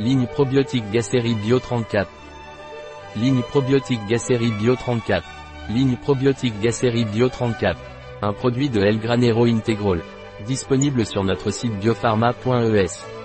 Ligne probiotique Gacérie Bio 34. Ligne probiotique Gacérie Bio 34. Ligne probiotique Gacérie Bio 34. Un produit de El Granero Integral. Disponible sur notre site biopharma.es.